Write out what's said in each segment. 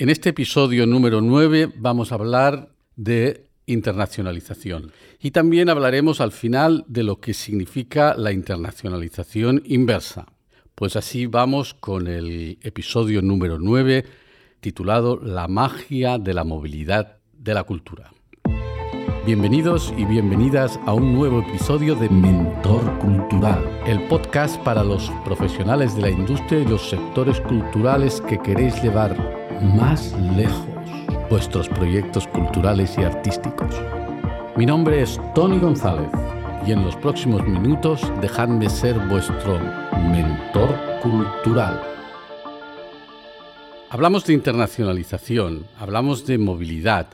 En este episodio número 9 vamos a hablar de internacionalización y también hablaremos al final de lo que significa la internacionalización inversa. Pues así vamos con el episodio número 9 titulado La magia de la movilidad de la cultura. Bienvenidos y bienvenidas a un nuevo episodio de Mentor Cultural, el podcast para los profesionales de la industria y los sectores culturales que queréis llevar más lejos vuestros proyectos culturales y artísticos. Mi nombre es Tony González y en los próximos minutos dejadme ser vuestro mentor cultural. Hablamos de internacionalización, hablamos de movilidad.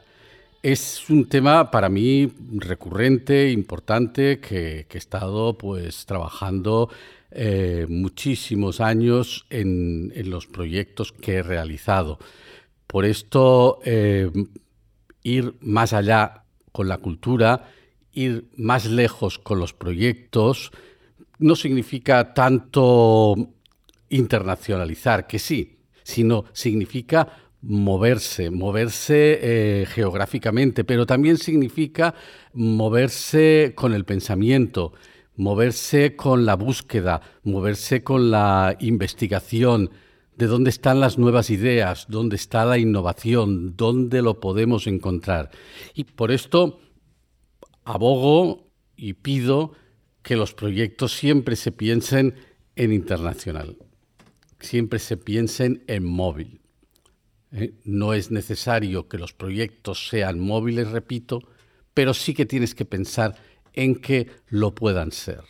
Es un tema para mí recurrente, importante, que, he estado pues trabajando eh, muchísimos años en, los proyectos que he realizado. Por esto, eh, ir más allá con la cultura, ir más lejos con los proyectos, no significa tanto internacionalizar, que sí, sino significa moverse, moverse eh, geográficamente, pero también significa moverse con el pensamiento, moverse con la búsqueda, moverse con la investigación, de dónde están las nuevas ideas, dónde está la innovación, dónde lo podemos encontrar. Y por esto abogo y pido que los proyectos siempre se piensen en internacional, siempre se piensen en móvil. ¿eh? No es necesario que los proyectos sean móviles, repito, pero sí que tienes que pensar en que lo puedan ser.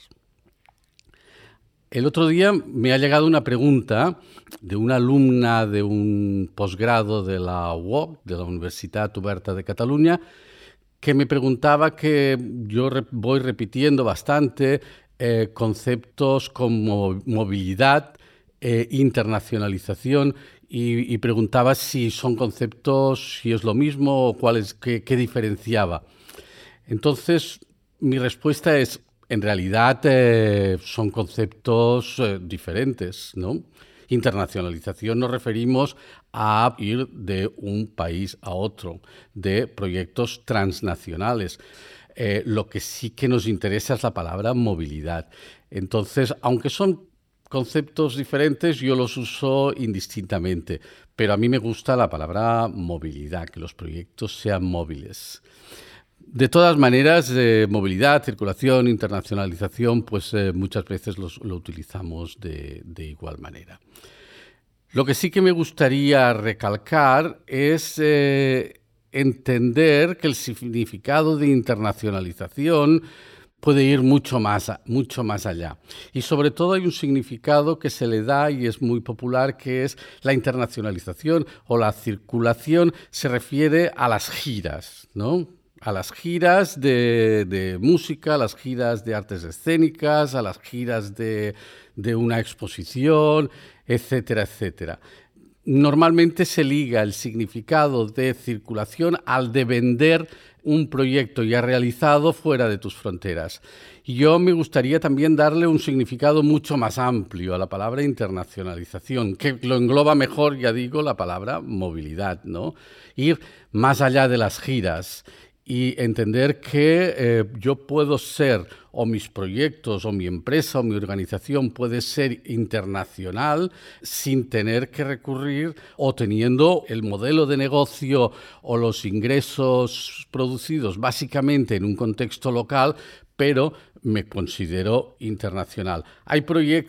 El otro día me ha llegado una pregunta de una alumna de un posgrado de la UOC, de la Universidad Oberta de Cataluña, que me preguntaba que yo voy repitiendo bastante eh, conceptos como movilidad, e internacionalización y, preguntaba si son conceptos, si es lo mismo o qué, diferenciaba. Entonces, mi respuesta es, en realidad eh, son conceptos eh, diferentes, ¿no? Internacionalización nos referimos a ir de un país a otro, de proyectos transnacionales. Eh, lo que sí que nos interesa es la palabra movilidad. Entonces, aunque son conceptos diferentes, yo los uso indistintamente, pero a mí me gusta la palabra movilidad, que los proyectos sean móviles. De todas maneras, eh, movilidad, circulación, internacionalización, pues eh, muchas veces lo utilizamos de, igual manera. Lo que sí que me gustaría recalcar es eh, entender que el significado de internacionalización puede ir mucho más, mucho más allá. Y sobre todo hay un significado que se le da y es muy popular, que es la internacionalización o la circulación, se refiere a las giras, ¿no? A las giras de, música, a las giras de artes escénicas, a las giras de, una exposición, etcétera, etcétera. Normalmente se liga el significado de circulación al de vender un proyecto ya realizado fuera de tus fronteras. Y yo me gustaría también darle un significado mucho más amplio a la palabra internacionalización, que lo engloba mejor, ya digo, la palabra movilidad, ¿no? Ir más allá de las giras y entender que eh, yo puedo ser, o mis proyectos, o mi empresa, o mi organización puede ser internacional sin tener que recurrir o teniendo el modelo de negocio o los ingresos producidos básicamente en un contexto local, pero me considero internacional. Hay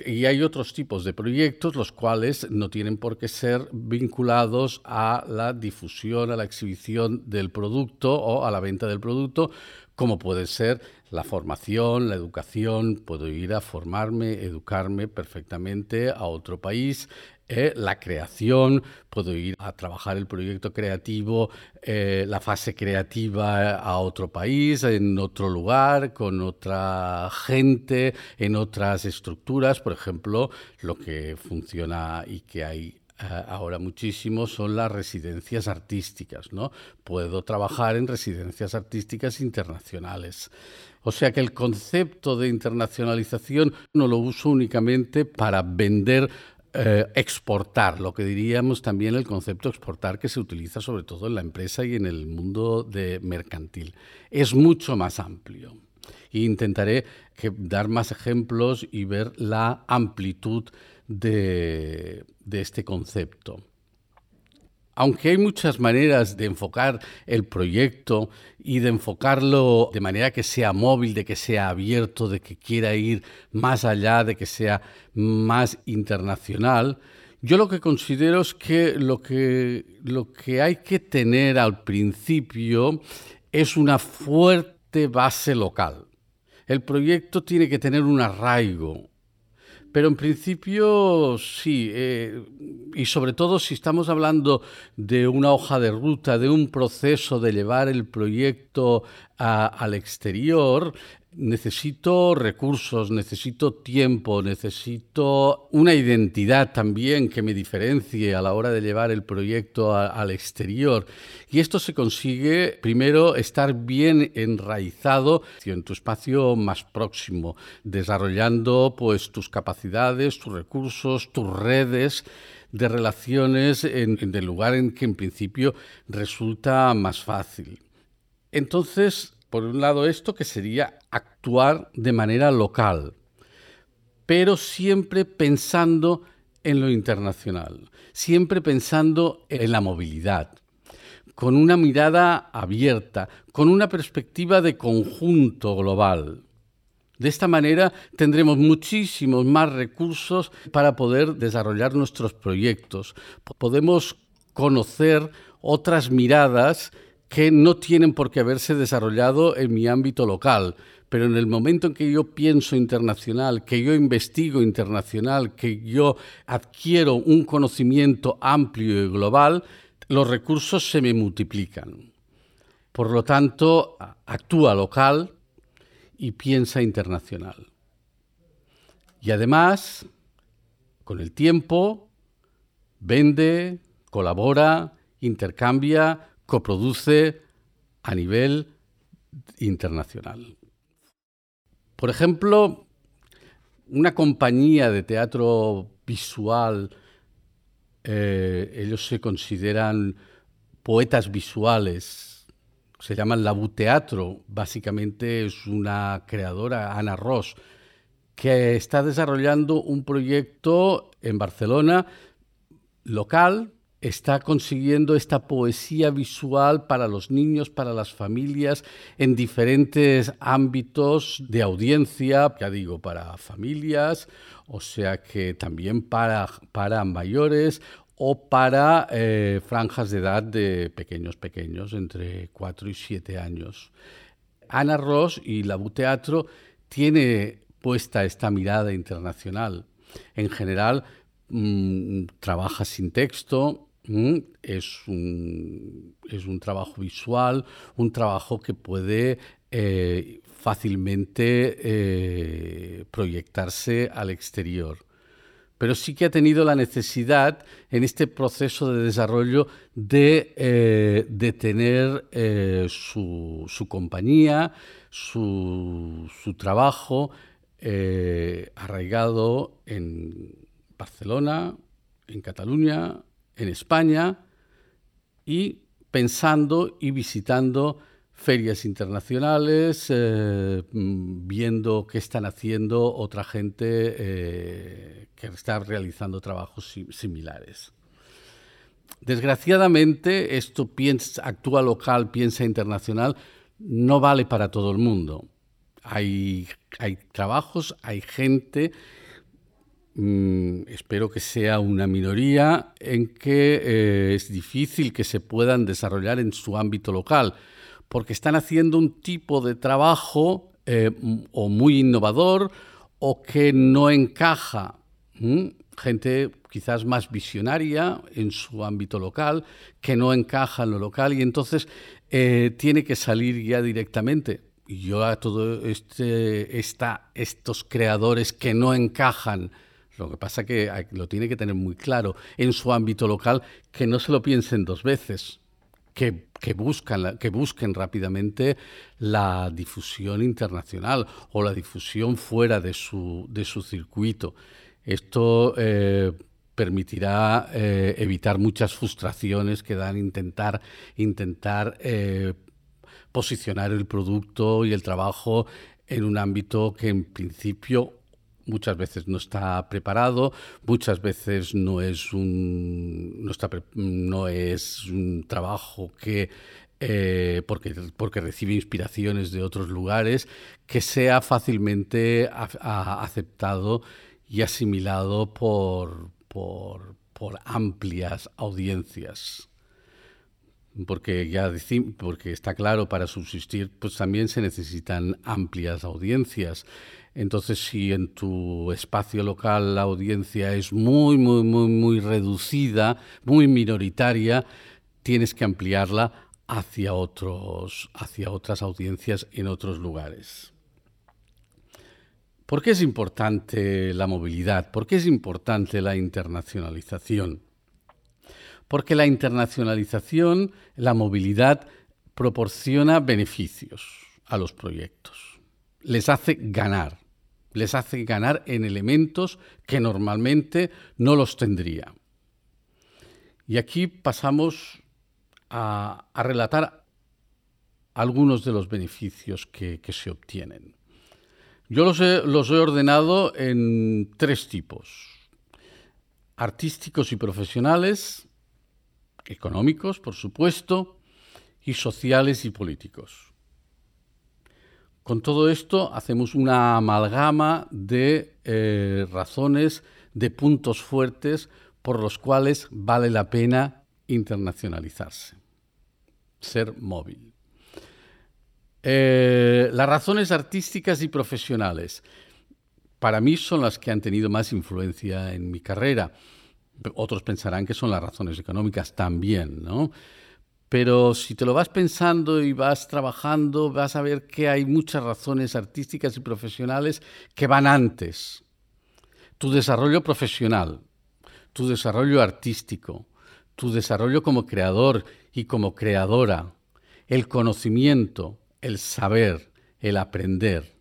y hay otros tipos de proyectos los cuales no tienen por qué ser vinculados a la difusión, a la exhibición del producto o a la venta del producto, como puede ser la formación, la educación, puedo ir a formarme, educarme perfectamente a otro país, eh, la creación, puedo ir a trabajar el proyecto creativo, eh, la fase creativa a otro país, en otro lugar, con otra gente, en otras estructuras, por ejemplo, lo que funciona y que hay eh, ahora muchísimo son las residencias artísticas, ¿no? Puedo trabajar en residencias artísticas internacionales. O sea que el concepto de internacionalización no lo uso únicamente para vender eh, exportar, lo que diríamos también el concepto exportar que se utiliza sobre todo en la empresa y en el mundo de mercantil. Es mucho más amplio. E intentaré dar más ejemplos y ver la amplitud de este concepto aunque hay muchas maneras de enfocar el proyecto y de enfocarlo de manera que sea móvil, de que sea abierto, de que quiera ir más allá, de que sea más internacional, yo lo que considero es que lo que, lo que hay que tener al principio es una fuerte base local. El proyecto tiene que tener un arraigo, pero en principio sí, eh, y sobre todo si estamos hablando de una hoja de ruta, de un proceso de llevar el proyecto al exterior, necesito recursos, necesito tiempo, necesito una identidad también que me diferencie a la hora de llevar el proyecto al exterior. Y esto se consigue primero estar bien enraizado en tu espacio más próximo, desarrollando pues tus capacidades, tus recursos, tus redes de relaciones en, en el lugar en que en principio resulta más fácil. Entonces, por un lado esto que sería actuar de manera local, pero siempre pensando en lo internacional, siempre pensando en la movilidad, con una mirada abierta, con una perspectiva de conjunto global. De esta manera tendremos muchísimos más recursos para poder desarrollar nuestros proyectos. Podemos conocer otras miradas que no tienen por qué haberse desarrollado en mi ámbito local, pero en el momento en que yo pienso internacional, que yo investigo internacional, que yo adquiero un conocimiento amplio y global, los recursos se me multiplican. Por lo tanto, actúa local y piensa internacional. Y además, con el tiempo, vende, colabora, intercambia coproduce a nivel internacional. Por ejemplo, una compañía de teatro visual, eh, ellos se consideran poetas visuales, se llaman Labu Teatro, básicamente es una creadora, Ana Ross, que está desarrollando un proyecto en Barcelona local está consiguiendo esta poesía visual para los niños, para las familias, en diferentes ámbitos de audiencia, ya digo, para familias, o sea que también para, para mayores o para eh, franjas de edad de pequeños, pequeños, entre 4 y 7 años. Ana Ross y la Teatro tiene puesta esta mirada internacional. En general, mm, trabaja sin texto, es un, es un trabajo visual, un trabajo que puede eh, fácilmente eh, proyectarse al exterior. Pero sí que ha tenido la necesidad en este proceso de desarrollo de, eh, tener su, su, compañía, su, su trabajo arraigado en Barcelona, en Cataluña, en España y pensando y visitando ferias internacionales, eh, viendo qué están haciendo otra gente eh, que está realizando trabajos similares. Desgraciadamente, esto actúa local, piensa internacional, no vale para todo el mundo. Hay trabajos, hay gente Mm, espero que sea una minoría, en que eh, es difícil que se puedan desarrollar en su ámbito local, porque están haciendo un tipo de trabajo eh, o muy innovador o que no encaja. Gente quizás más visionaria en su ámbito local, que no encaja en lo local y entonces eh, tiene que salir ya directamente. Yo a todos este, estos creadores que no encajan lo que pasa es que lo tiene que tener muy claro en su ámbito local, que no se lo piensen dos veces, que, buscan, que busquen rápidamente la difusión internacional o la difusión fuera de su, de su circuito. Esto, eh, permitirá eh, evitar muchas frustraciones que dan intentar, intentar eh, posicionar el producto y el trabajo en un ámbito que en principio muchas veces no está preparado, muchas veces no es un, no, está, no es trabajo que eh, porque, porque recibe inspiraciones de otros lugares, que sea fácilmente aceptado y asimilado por, por, amplias audiencias. Porque ya porque está claro, para subsistir, pues también se necesitan amplias audiencias. Entonces, si en tu espacio local la audiencia es muy, muy, muy, muy reducida, muy minoritaria, tienes que ampliarla hacia, otros, hacia otras audiencias en otros lugares. ¿Por qué es importante la movilidad? ¿Por qué es importante la internacionalización? Porque la internacionalización, la movilidad, proporciona beneficios a los proyectos. Les hace ganar. Les hace ganar en elementos que normalmente no los tendría. Y aquí pasamos a, relatar algunos de los beneficios que se obtienen. Yo los he, ordenado en tres tipos. Artísticos y profesionales, económicos, por supuesto, y sociales y políticos. Con todo esto hacemos una amalgama de eh, razones, de puntos fuertes por los cuales vale la pena internacionalizarse, ser móvil. Eh, las razones artísticas y profesionales para mí son las que han tenido más influencia en mi carrera. Otros pensarán que son las razones económicas también, ¿no? Pero si te lo vas pensando y vas trabajando, vas a ver que hay muchas razones artísticas y profesionales que van antes. Tu desarrollo profesional, tu desarrollo artístico, tu desarrollo como creador y como creadora, el conocimiento, el saber, el aprender.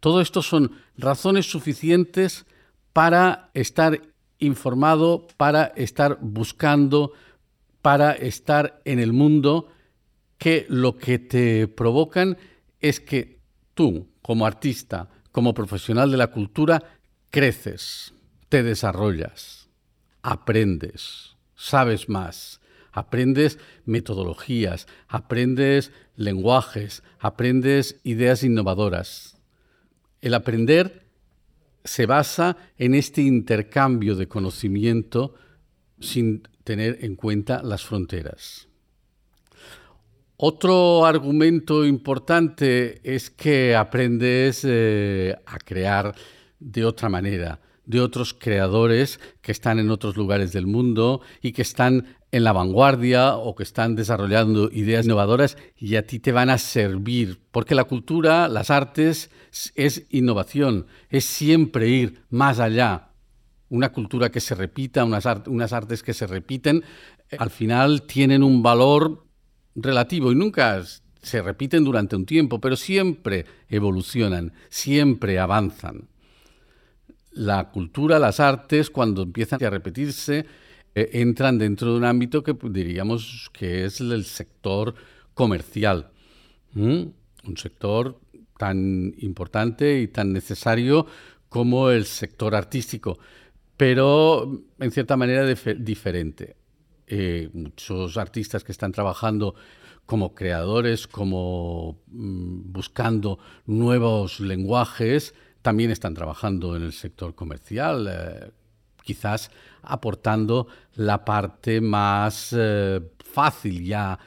Todo esto son razones suficientes para estar informado, para estar buscando, para estar en el mundo, que lo que te provocan es que tú, como artista, como profesional de la cultura, creces, te desarrollas, aprendes, sabes más, aprendes metodologías, aprendes lenguajes, aprendes ideas innovadoras. El aprender se basa en este intercambio de conocimiento sin tener en cuenta las fronteras. Otro argumento importante es que aprendes eh, a crear de otra manera, de otros creadores que están en otros lugares del mundo y que están en la vanguardia o que están desarrollando ideas innovadoras y a ti te van a servir, porque la cultura, las artes, es innovación, es siempre ir más allá. Una cultura que se repita, unas, artes que se repiten, eh, al final tienen un valor relativo y nunca se repiten durante un tiempo, pero siempre evolucionan, siempre avanzan. La cultura, las artes, cuando empiezan a repetirse, eh, entran dentro de un ámbito que diríamos que es el sector comercial, un sector tan importante y tan necesario como el sector artístico, pero en cierta manera diferente. Eh, muchos artistas que están trabajando como creadores, como mm, buscando nuevos lenguajes, también están trabajando en el sector comercial. Eh, quizás aportando la parte más eh, fácil ya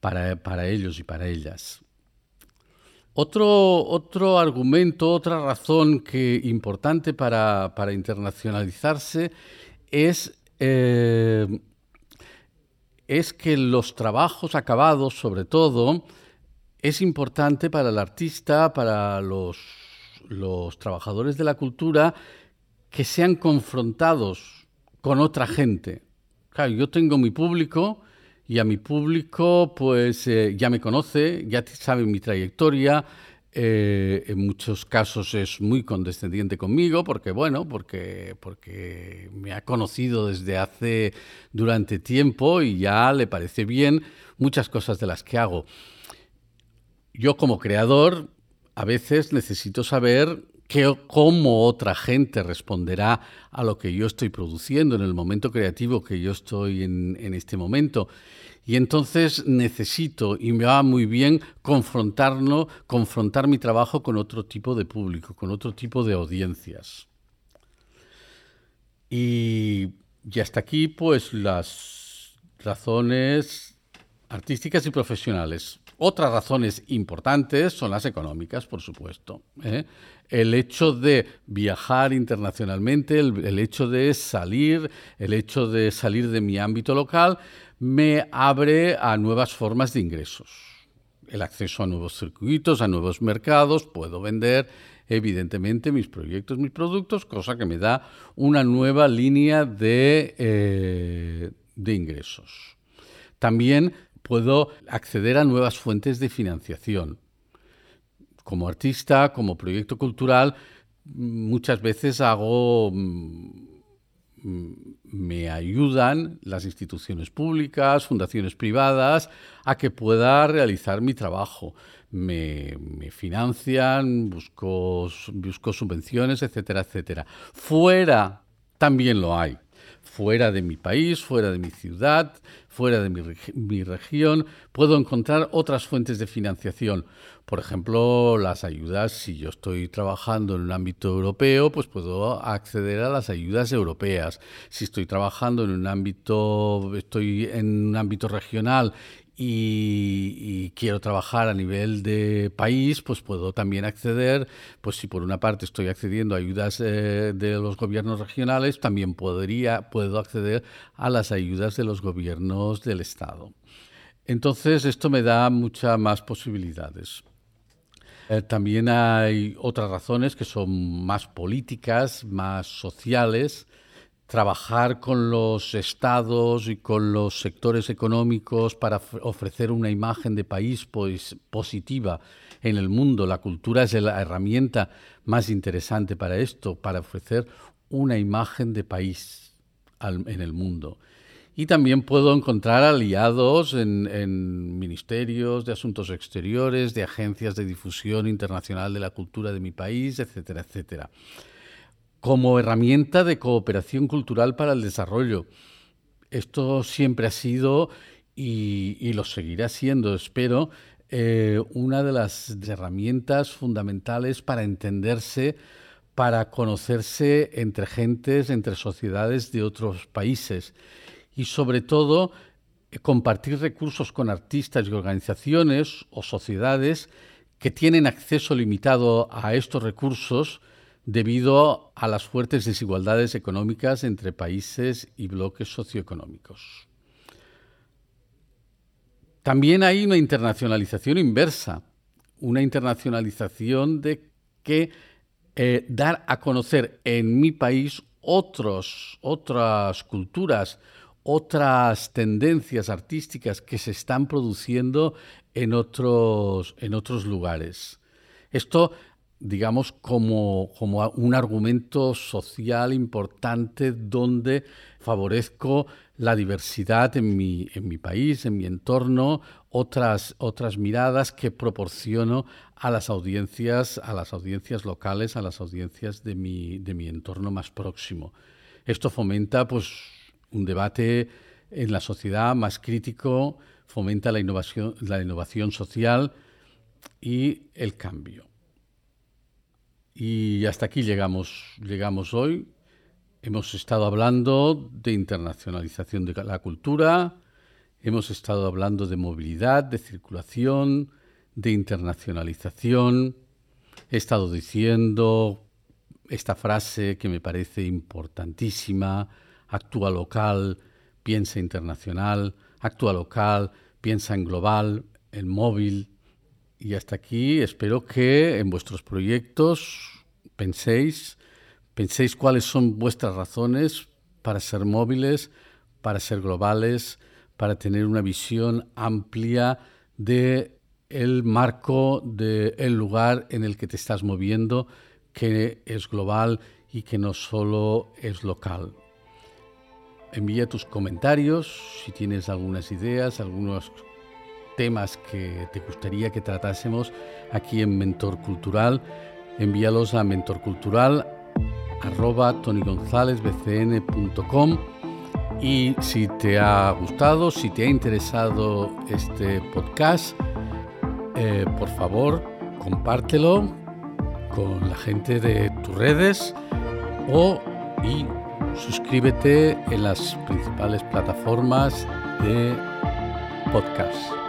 para, ellos y para ellas. Otro, otro argumento, otra razón que, importante para, internacionalizarse es, eh, es que los trabajos acabados, sobre todo, es importante para el artista, para los, los trabajadores de la cultura, que sean confrontados con otra gente. Claro, yo tengo mi público y a mi público pues eh, ya me conoce, ya sabe mi trayectoria, eh, en muchos casos es muy condescendiente conmigo porque, bueno, porque, porque me ha conocido desde hace durante tiempo y ya le parece bien muchas cosas de las que hago. Yo como creador a veces necesito saber cómo otra gente responderá a lo que yo estoy produciendo en el momento creativo que yo estoy en, este momento. Y entonces necesito, y me va muy bien, confrontarlo, confrontar mi trabajo con otro tipo de público, con otro tipo de audiencias. Y, y hasta aquí, pues, las razones artísticas y profesionales. Otras razones importantes son las económicas, por supuesto. ¿eh? El hecho de viajar internacionalmente, el, hecho de salir, el hecho de salir de mi ámbito local, me abre a nuevas formas de ingresos. El acceso a nuevos circuitos, a nuevos mercados, puedo vender evidentemente mis proyectos, mis productos, cosa que me da una nueva línea de, eh, de ingresos. También puedo acceder a nuevas fuentes de financiación. Como artista, como proyecto cultural, muchas veces hago mm, me ayudan las instituciones públicas, fundaciones privadas, a que pueda realizar mi trabajo. Me, financian, busco, busco subvenciones, etcétera, etcétera. Fuera también lo hay fuera de mi país, fuera de mi ciudad, fuera de mi, región, puedo encontrar otras fuentes de financiación. Por ejemplo, las ayudas, si yo estoy trabajando en un ámbito europeo, pues puedo acceder a las ayudas europeas. Si estoy trabajando en un ámbito, estoy en un ámbito regional y, quiero trabajar a nivel de país, pues puedo también acceder, pues si por una parte estoy accediendo a ayudas eh, de los gobiernos regionales, también podría, puedo acceder a las ayudas de los gobiernos del Estado. Entonces, esto me da muchas más posibilidades. Eh, también hay otras razones que son más políticas, más sociales, trabajar con los estados y con los sectores económicos para ofrecer una imagen de país positiva en el mundo. La cultura es la herramienta más interesante para esto, para ofrecer una imagen de país en el mundo. Y también puedo encontrar aliados en, en, ministerios de asuntos exteriores, de agencias de difusión internacional de la cultura de mi país, etcétera, etcétera como herramienta de cooperación cultural para el desarrollo. Esto siempre ha sido y, lo seguirá siendo, espero, eh, una de las herramientas fundamentales para entenderse, para conocerse entre gentes, entre sociedades de otros países y sobre todo eh, compartir recursos con artistas y organizaciones o sociedades que tienen acceso limitado a estos recursos debido a las fuertes desigualdades económicas entre países y bloques socioeconómicos. También hay una internacionalización inversa, una internacionalización de que eh, dar a conocer en mi país otros, otras culturas, otras tendencias artísticas que se están produciendo en otros, en otros lugares. Esto digamos, como, como un argumento social importante donde favorezco la diversidad en mi, en mi país, en mi entorno, otras, otras miradas que proporciono a las audiencias, a las audiencias locales, a las audiencias de mi, de mi entorno más próximo. Esto fomenta pues, un debate en la sociedad más crítico, fomenta la innovación, la innovación social y el cambio. Y hasta aquí llegamos, llegamos hoy. Hemos estado hablando de internacionalización de la cultura, hemos estado hablando de movilidad, de circulación, de internacionalización. He estado diciendo esta frase que me parece importantísima, actúa local, piensa internacional, actúa local, piensa en global, en móvil, y hasta aquí espero que en vuestros proyectos penséis, penséis cuáles son vuestras razones para ser móviles, para ser globales, para tener una visión amplia de el marco del lugar en el que te estás moviendo, que es global y que no solo es local. Envía tus comentarios si tienes algunas ideas, algunos temas que te gustaría que tratásemos aquí en Mentor Cultural. Envíalos a mentorcultural.com y si te ha gustado, si te ha interesado este podcast, eh, por favor, compártelo con la gente de tus redes o y suscríbete en las principales plataformas de podcast.